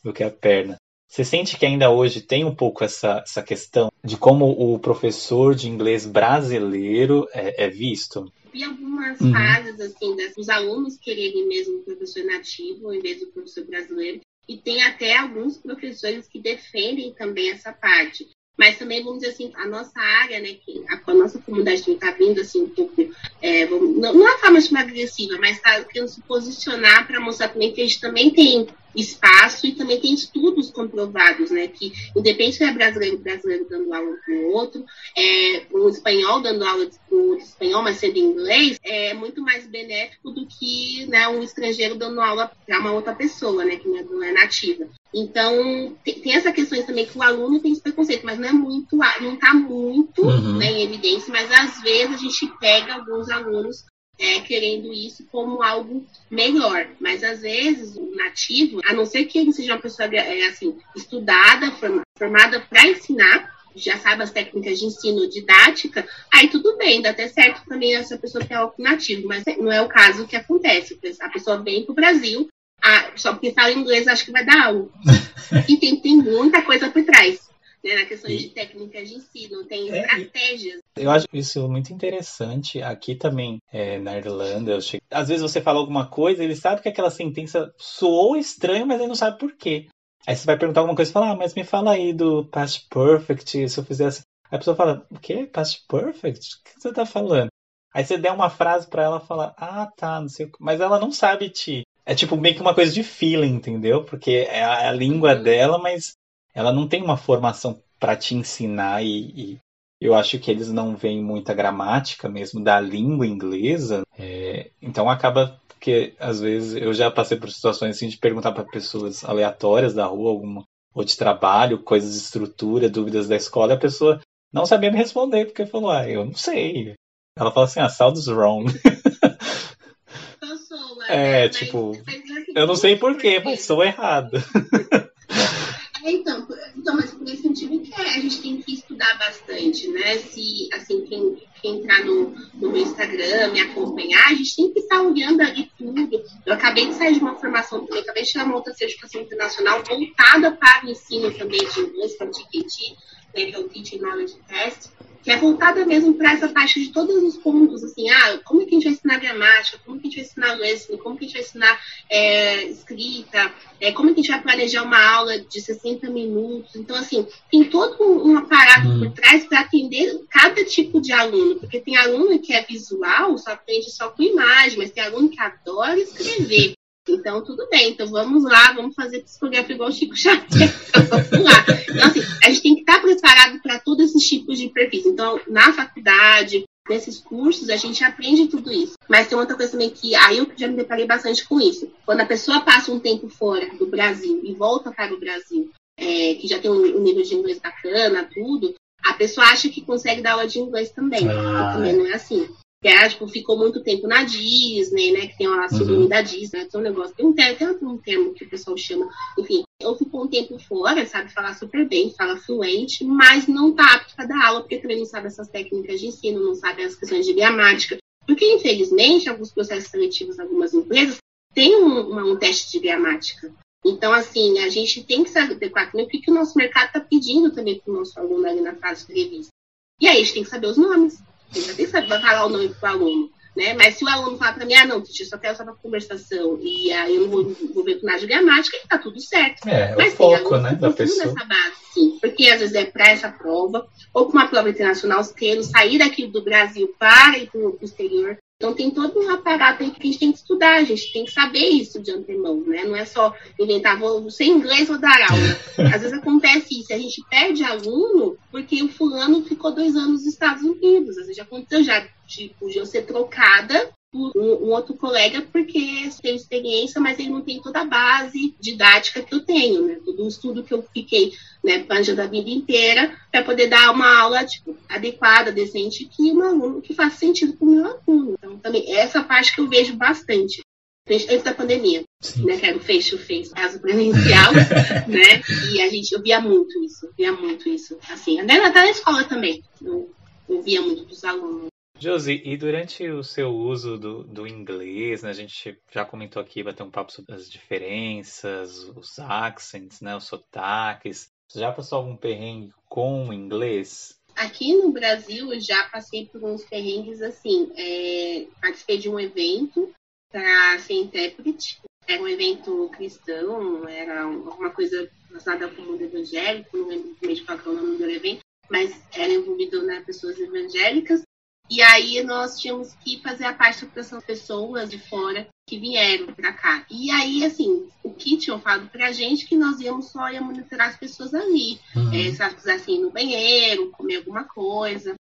do, que a perna. Você sente que ainda hoje tem um pouco essa, essa questão de como o professor de inglês brasileiro é, é visto? Vi algumas uhum. fases assim dos alunos quererem mesmo o professor nativo em vez do professor brasileiro e tem até alguns professores que defendem também essa parte mas também, vamos dizer assim, a nossa área, né, que a, a nossa comunidade está vindo assim um pouco, é, vamos, não, não é forma de agressiva, mas está querendo se posicionar para mostrar também que a gente também tem espaço e também tem estudos comprovados, né, que independente se é brasileiro brasileiro dando aula com o outro, é, um espanhol dando aula com outro espanhol, mas sendo inglês, é muito mais benéfico do que né, um estrangeiro dando aula para uma outra pessoa, né, que não é nativa. Então, tem, tem essa questão também que o aluno tem esse preconceito, mas não é muito, não está muito uhum. né, em evidência, mas às vezes a gente pega alguns alunos é, querendo isso como algo melhor. Mas às vezes o nativo, a não ser que ele seja uma pessoa é, assim, estudada, formada para ensinar, já sabe as técnicas de ensino didática, aí tudo bem, dá até certo também essa pessoa ter algo nativo, mas não é o caso que acontece. A pessoa vem para o Brasil, só porque fala inglês acho que vai dar algo. e tem, tem muita coisa por trás né, na questão e... de técnicas de ensino, tem é, estratégias. Eu acho isso muito interessante. Aqui também, é, na Irlanda, cheguei... às vezes você fala alguma coisa, ele sabe que aquela sentença soou estranho, mas ele não sabe por quê. Aí você vai perguntar alguma coisa e fala, ah, mas me fala aí do past perfect, se eu fizesse. Aí a pessoa fala, o quê? Past perfect? O que você tá falando? Aí você der uma frase para ela falar, ah, tá, não sei o que. Mas ela não sabe te. É tipo meio que uma coisa de feeling, entendeu? Porque é a, é a língua dela, mas ela não tem uma formação para te ensinar e, e, eu acho que eles não veem muita gramática mesmo da língua inglesa, é, então acaba que às vezes eu já passei por situações assim de perguntar para pessoas aleatórias da rua alguma ou de trabalho, coisas de estrutura, dúvidas da escola, e a pessoa não sabia me responder porque falou: "Ah, eu não sei". Ela fala assim: "Ah, sounds wrong". É, tipo, eu não sei porquê, mas sou errado. É, então, então, mas por esse sentido que a gente tem que estudar bastante, né? Se, assim, quem, quem entrar no, no meu Instagram, me acompanhar, a gente tem que estar olhando ali tudo. Eu acabei de sair de uma formação também, acabei de tirar uma outra certificação internacional voltada para o ensino também de inglês, para o TKT, é o Teaching Knowledge Test que é voltada mesmo para essa parte de todos os pontos, assim, ah, como é que a gente vai ensinar gramática, como é que a gente vai ensinar listening, como é que a gente vai ensinar é, escrita, é, como é que a gente vai planejar uma aula de 60 minutos. Então, assim, tem todo um aparato hum. por trás para atender cada tipo de aluno, porque tem aluno que é visual, só aprende só com imagem, mas tem aluno que adora escrever. Então, tudo bem. Então, vamos lá, vamos fazer psicografia igual o Chico Xavier. Então, vamos lá. Então, assim, a gente tem que estar preparado para todos esses tipos de perfis. Então, na faculdade, nesses cursos, a gente aprende tudo isso. Mas tem outra coisa também que aí eu já me deparei bastante com isso. Quando a pessoa passa um tempo fora do Brasil e volta para o Brasil, é, que já tem um nível de inglês bacana, tudo, a pessoa acha que consegue dar aula de inglês também. Ah, também não é assim que é, tipo, ficou muito tempo na Disney, né? Que tem a síndrome uhum. da Disney, né, tem um negócio, tem um, termo, tem um termo que o pessoal chama, enfim, eu ficou um tempo fora, sabe falar super bem, fala fluente, mas não tá apto para dar aula, porque também não sabe essas técnicas de ensino, não sabe as questões de gramática. Porque, infelizmente, alguns processos seletivos, algumas empresas, têm um, um teste de gramática. Então, assim, a gente tem que se adequar também, o que o nosso mercado está pedindo também para o nosso aluno ali na fase de revista. E aí a gente tem que saber os nomes. Você tem que saber falar o nome pro aluno. Né? Mas se o aluno falar para mim, ah, não, eu só quero só para conversação e aí eu não vou, vou ver com nada de gramática, está tudo certo. É, é Mas o foco, né, da pessoa. Nessa base, sim, porque às vezes é para essa prova, ou para uma prova internacional, querendo sair daqui do Brasil para ir para o exterior, então tem todo um aparato aí que a gente tem que estudar, a gente tem que saber isso de antemão, né? Não é só inventar, vou ser inglês, vou dar aula. Às vezes acontece isso, a gente perde aluno porque o fulano ficou dois anos nos Estados Unidos. Às vezes já aconteceu já, tipo, de eu ser trocada um, um, outro colega porque teve experiência, mas ele não tem toda a base didática que eu tenho, né? Todo o estudo que eu fiquei né, planejando a vida inteira para poder dar uma aula tipo, adequada, decente, que um aluno que faça sentido para o meu aluno. Então, também, essa parte que eu vejo bastante. Antes da pandemia, Sim. né? Que era o to face, caso presencial, né? E a gente, eu via muito isso, via muito isso. Assim, até na escola também, eu, eu via muito dos alunos. Josi, e durante o seu uso do, do inglês, né, a gente já comentou aqui, vai ter um papo sobre as diferenças, os accents, né, os sotaques. Você já passou algum perrengue com o inglês? Aqui no Brasil, eu já passei por uns perrengues assim. É, participei de um evento para ser intérprete. Era um evento cristão, era alguma coisa relacionada com o mundo evangélico, não lembro exatamente qual é o nome do evento, mas era envolvido né, pessoas evangélicas. E aí nós tínhamos que fazer a parte das pessoas de fora que vieram para cá. E aí, assim, o que tinham falado pra gente que nós íamos só ia monitorar as pessoas ali. Uhum. É, se elas quisessem ir no banheiro, comer alguma coisa.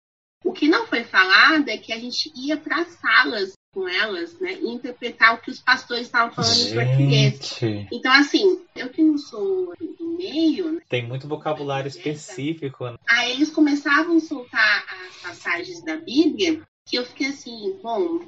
O que não foi falado é que a gente ia para salas com elas, né, e interpretar o que os pastores estavam falando em português. Então, assim, eu que não sou do meio. Né, Tem muito vocabulário específico. Né? Aí eles começavam a soltar as passagens da Bíblia que eu fiquei assim, bom,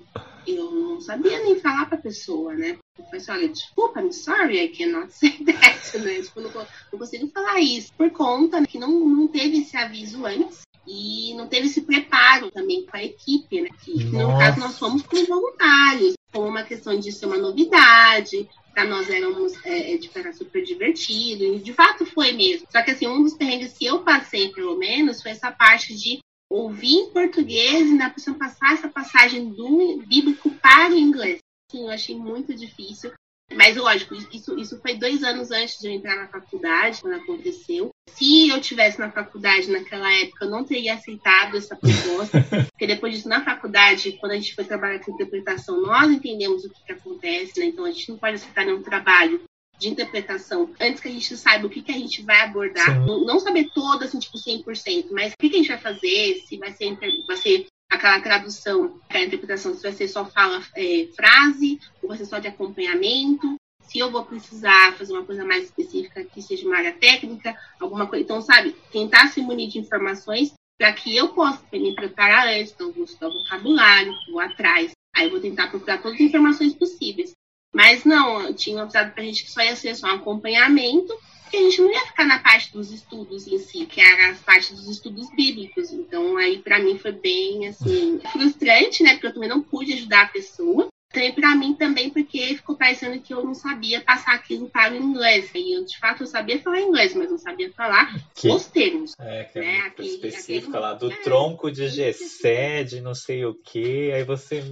eu não sabia nem falar pra pessoa, né? Eu falei assim, olha, desculpa, I'm sorry, I cannot say that, né? Tipo, não, não consigo falar isso, por conta que não, não teve esse aviso antes e não teve esse preparo também com a equipe, né? Que, no caso, nós fomos como voluntários, como uma questão de ser uma novidade, para nós éramos, é, é, tipo, era super divertido, e de fato foi mesmo. Só que, assim, um dos perrengues que eu passei, pelo menos, foi essa parte de ouvir em português e na pessoa passar essa passagem do bíblico para o inglês. Sim, eu achei muito difícil. Mas, lógico, isso, isso foi dois anos antes de eu entrar na faculdade, quando aconteceu. Se eu tivesse na faculdade naquela época, eu não teria aceitado essa proposta. porque depois disso, na faculdade, quando a gente foi trabalhar com interpretação, nós entendemos o que, que acontece, né? Então, a gente não pode aceitar nenhum trabalho de interpretação antes que a gente saiba o que, que a gente vai abordar. Não, não, saber todo, assim, tipo, 100%, mas o que, que a gente vai fazer, se vai ser, vai ser aquela tradução, a interpretação, se vai ser só fala, é, frase, ou vai ser só de acompanhamento, se eu vou precisar fazer uma coisa mais específica que seja uma área técnica, alguma coisa. Então, sabe, tentar se munir de informações para que eu possa me preparar antes, então vou estudar vocabulário, vou atrás, aí vou tentar procurar todas as informações possíveis. Mas não, tinha avisado pra gente que só ia ser só um acompanhamento, que a gente não ia ficar na parte dos estudos em si, que era a parte dos estudos bíblicos. Então aí para mim foi bem assim frustrante, né? Porque eu também não pude ajudar a pessoa. Também para mim também porque ficou parecendo que eu não sabia passar aquilo para o inglês. E eu, de fato eu sabia falar inglês, mas não sabia falar que, os termos. É, que é né? muito aquele, específica aquele... lá do é, tronco de Gessé, de não sei o que. Aí você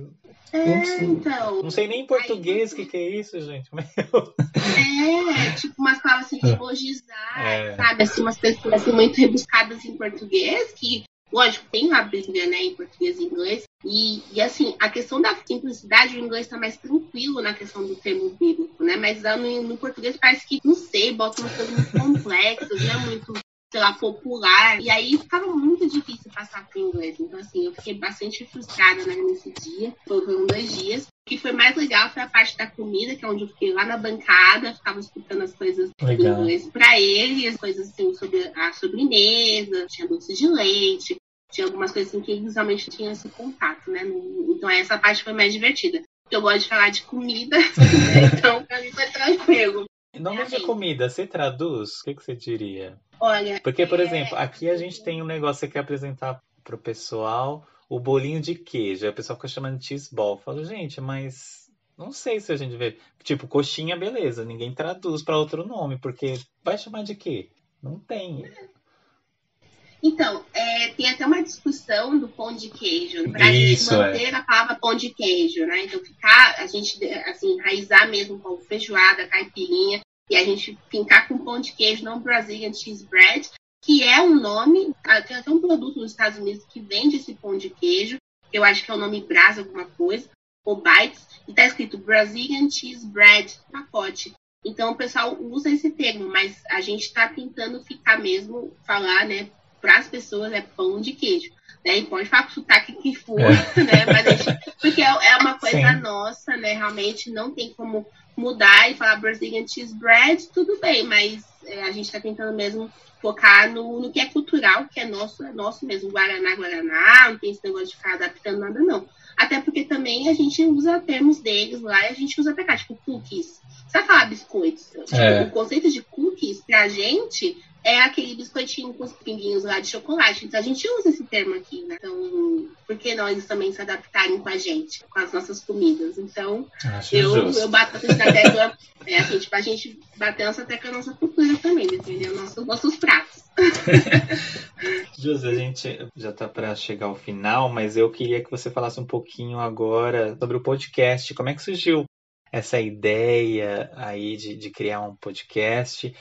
é, então. Não sei nem em português o que, que é isso, gente. Meu. É, tipo umas palavras assim, remologizar, é. sabe? Assim, umas pessoas assim, muito rebuscadas em português, que, lógico, tem a Bíblia, né, em português e inglês. E, e assim, a questão da simplicidade, o inglês está mais tranquilo na questão do termo bíblico, né? Mas no, no português parece que, não sei, bota umas coisas muito complexas, né? Muito sei lá, popular. E aí ficava muito difícil passar pro inglês. Então, assim, eu fiquei bastante frustrada né, nesse dia. Foram dois dias. O que foi mais legal foi a parte da comida, que é onde eu fiquei lá na bancada, ficava escutando as coisas legal. em inglês pra ele, as coisas assim sobre a sobremesa, tinha doce de leite, tinha algumas coisas assim que eles realmente tinham esse contato, né? Então essa parte foi mais divertida. Eu gosto de falar de comida, né? então pra mim foi tranquilo. Nome de comida, você traduz? O que, que você diria? Olha. Porque, por é... exemplo, aqui a gente tem um negócio que quer apresentar pro pessoal o bolinho de queijo. Aí o pessoal fica chamando de cheese ball. Eu falo, gente, mas não sei se a gente vê. Tipo, coxinha, beleza. Ninguém traduz para outro nome, porque vai chamar de quê? Não tem. Então, é, tem até uma discussão do pão de queijo, para a gente é. manter é. a palavra pão de queijo, né? Então, ficar, a gente, assim, enraizar mesmo com feijoada, caipirinha, e a gente fincar com pão de queijo, não Brazilian Cheese Bread, que é um nome, ah, tem até um produto nos Estados Unidos que vende esse pão de queijo, eu acho que é o nome Brasa alguma coisa, ou Bites, e tá escrito Brazilian Cheese Bread pacote. Então o pessoal usa esse termo, mas a gente está tentando ficar mesmo, falar, né, para as pessoas é pão de queijo. Né? E pode falar com o sotaque que for, é. né? Mas gente, porque é, é uma coisa Sim. nossa, né? Realmente não tem como mudar e falar Brazilian cheese bread, tudo bem, mas é, a gente está tentando mesmo focar no, no que é cultural, que é nosso, é nosso mesmo. Guaraná, Guaraná, não tem esse negócio de ficar adaptando nada, não. Até porque também a gente usa termos deles lá e a gente usa pra cá, tipo cookies. Você vai falar biscoitos? Tipo, é. O conceito de cookies pra gente é aquele biscoitinho com os pinguinhos lá de chocolate. Então a gente usa esse termo aqui, né? Então, por que eles também se adaptarem com a gente, com as nossas comidas? Então, eu, eu bato essa tecla, é assim, tipo, a gente bater essa tecla nossa cultura também, entendeu? Nossos, nossos pratos. José, a gente já está para chegar ao final, mas eu queria que você falasse um pouquinho agora sobre o podcast. Como é que surgiu essa ideia aí de, de criar um podcast?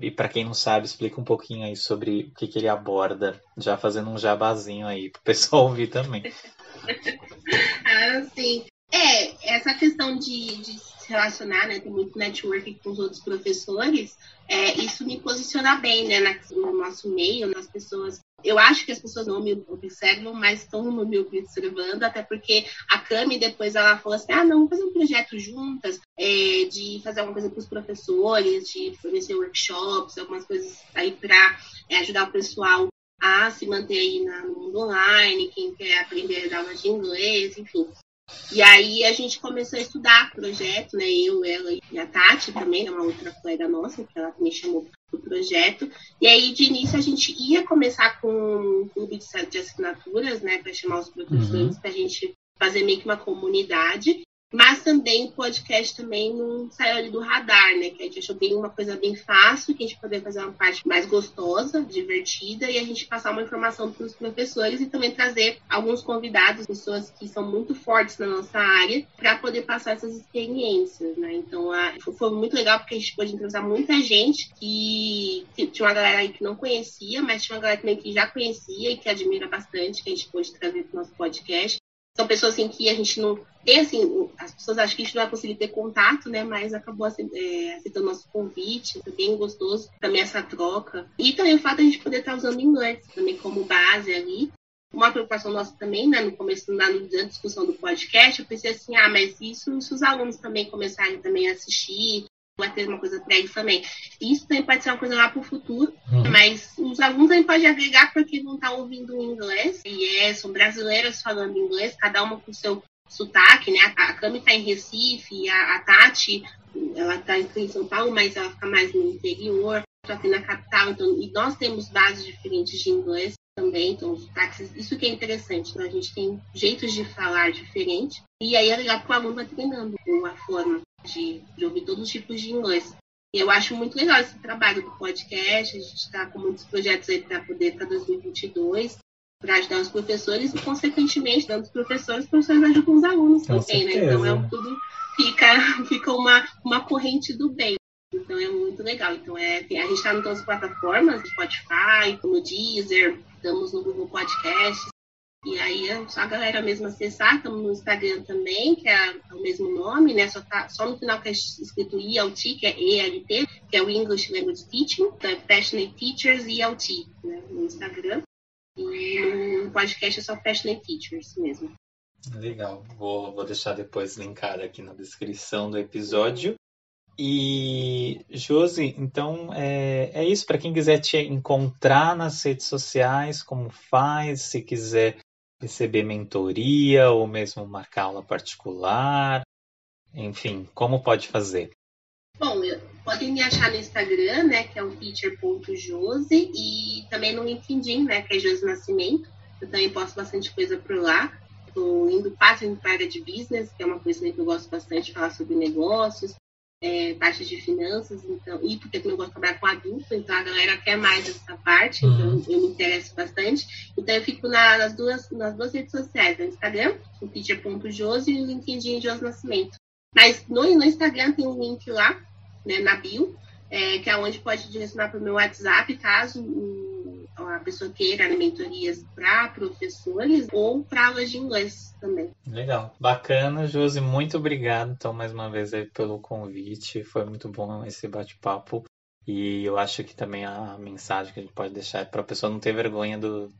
E para quem não sabe, explica um pouquinho aí sobre o que, que ele aborda, já fazendo um jabazinho aí para o pessoal ouvir também. ah, sim. É, essa questão de, de se relacionar, né, ter muito networking com os outros professores, é, isso me posiciona bem, né, no nosso meio, nas pessoas eu acho que as pessoas não me observam, mas estão me observando, até porque a Cami depois ela falou assim: ah, não, vamos fazer um projeto juntas, é, de fazer alguma coisa para os professores, de fornecer workshops, algumas coisas aí para é, ajudar o pessoal a se manter aí no mundo online, quem quer aprender a dar aula de inglês, enfim. E aí a gente começou a estudar projeto, né? Eu, ela e a Tati também, né? uma outra colega nossa, que ela me chamou pro projeto. E aí, de início, a gente ia começar com um clube de assinaturas, né? Para chamar os professores, uhum. para a gente fazer meio que uma comunidade. Mas também o podcast também não saiu ali do radar, né? Que a gente achou bem uma coisa bem fácil, que a gente poder fazer uma parte mais gostosa, divertida, e a gente passar uma informação para os professores e também trazer alguns convidados, pessoas que são muito fortes na nossa área, para poder passar essas experiências, né? Então a, foi muito legal porque a gente pôde entrevistar muita gente que, que tinha uma galera aí que não conhecia, mas tinha uma galera também que já conhecia e que admira bastante, que a gente pôde trazer para o nosso podcast. São pessoas assim que a gente não tem assim, as pessoas acham que a gente não vai conseguir ter contato, né? Mas acabou é, aceitando nosso convite, foi bem gostoso também essa troca. E também o fato de a gente poder estar usando inglês também como base ali. Uma preocupação nossa também, né, no começo, na, discussão do podcast, eu pensei assim, ah, mas isso, se os alunos também começarem também a assistir, vai ter uma coisa para eles também. Isso também pode ser uma coisa lá para o futuro, uhum. mas os alunos também podem agregar porque não estão tá ouvindo inglês, e é, são brasileiras falando inglês, cada uma com seu sotaque, né? A, a Cami está em Recife, a, a Tati, ela está em São Paulo, mas ela fica mais no interior, estou aqui na capital, então, e nós temos bases diferentes de inglês também, então sotaques, isso que é interessante, né? a gente tem jeitos de falar diferente, e aí é legal que o aluno vai treinando a forma de, de ouvir todos os tipos de inglês. E eu acho muito legal esse trabalho do podcast, a gente está com muitos projetos aí para poder para 2022, para ajudar os professores e, consequentemente, dando os professores, os professores ajudam os alunos Com também, certeza. né? Então, é tudo fica, fica uma, uma corrente do bem. Então, é muito legal. Então, é, a gente está em todas as plataformas, Spotify, no Deezer, estamos no Google Podcast. E aí é só a galera mesmo acessar, estamos no Instagram também, que é, o mesmo nome, né? Só, tá, só no final que é escrito ILT, que é ELT, que é o English Language Teaching, então é Passionate Teachers ELT, né? No Instagram. E no podcast é só Passionate Teachers mesmo. Legal. Vou, vou deixar depois linkado aqui na descrição do episódio. E, Josi, então é, é isso. Para quem quiser te encontrar nas redes sociais, como faz? Se quiser receber mentoria ou mesmo marcar aula particular, enfim, como pode fazer? Bom, podem me achar no Instagram, né, que é o teacher.jose, e também no LinkedIn, né, que é Josi Nascimento. Eu também posto bastante coisa por lá. Estou indo quase para a área de business, que é uma coisa que eu gosto bastante falar sobre negócios, é, parte de finanças, então, e porque eu gosto de trabalhar com adulto, então a galera quer mais essa parte, então uhum. eu me interesso bastante. Então eu fico na, nas, duas, nas duas redes sociais, no Instagram, o teacher.jose e o LinkedIn Josi Nascimento. Mas no, no Instagram tem um link lá, né, na bio, é, que é onde pode direcionar para o meu WhatsApp, caso um, a pessoa queira mentorias para professores ou para aulas de inglês também. Legal. Bacana, Josi. Muito obrigado, então, mais uma vez pelo convite. Foi muito bom esse bate-papo. E eu acho que também a mensagem que a gente pode deixar é para a pessoa não ter vergonha do,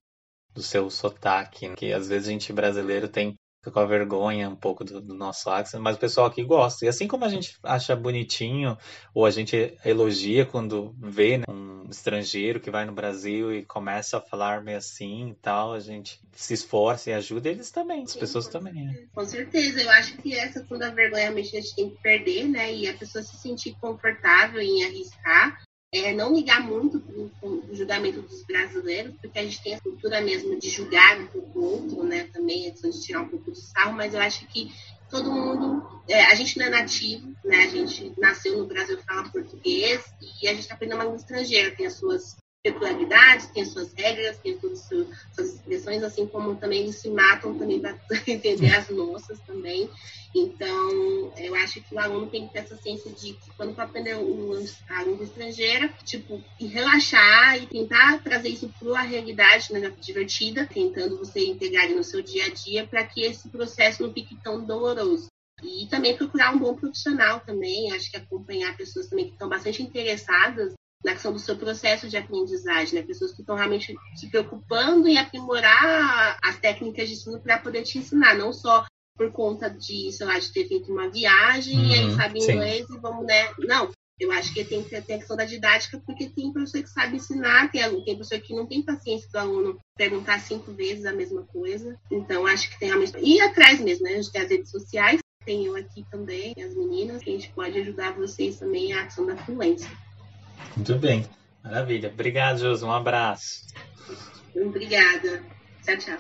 do seu sotaque, né? que às vezes a gente brasileiro tem com a vergonha um pouco do, do, nosso accent, mas o pessoal aqui gosta. E assim como a gente acha bonitinho, ou a gente elogia quando vê né, um estrangeiro que vai no Brasil e começa a falar meio assim e tal, a gente se esforça e ajuda eles também, as Sim, pessoas também. Né? Com certeza, eu acho que essa questão da vergonha a gente tem que perder, né? E a pessoa se sentir confortável em arriscar é, não ligar muito para o julgamento dos brasileiros, porque a gente tem a cultura mesmo de julgar um pouco o outro, né? Também, de tirar um pouco do sarro, mas eu acho que todo mundo. É, a gente não é nativo, né? A gente nasceu no Brasil, fala português, e a gente está aprendendo uma língua estrangeira, tem as suas peculiaridades, tem as suas regras, tem todas as suas expressões, assim como também eles se matam também para entender as nossas também. Então, eu acho que o aluno tem que ter essa ciência de que quando for aprender a língua estrangeira, tipo, relaxar e tentar trazer isso para a realidade né, divertida, tentando você integrar no seu dia a dia para que esse processo não fique tão doloroso. E também procurar um bom profissional também, acho que acompanhar pessoas também que estão bastante interessadas na questão do seu processo de aprendizagem, né? Pessoas que estão realmente se preocupando em aprimorar as técnicas de ensino para poder te ensinar, não só por conta de, sei lá, de ter feito uma viagem uhum, e aí uhum, sabe inglês sim. e vamos, né? Não, eu acho que tem que ter a questão da didática, porque tem professor que sabe ensinar, tem, tem professor que não tem paciência do aluno perguntar cinco vezes a mesma coisa. Então, acho que tem realmente. E atrás mesmo, né? A gente tem as redes sociais, tem eu aqui também, as meninas, que a gente pode ajudar vocês também a questão da fluência. Muito bem. Maravilha. Obrigado, Josi. Um abraço. Obrigada. Tchau, tchau.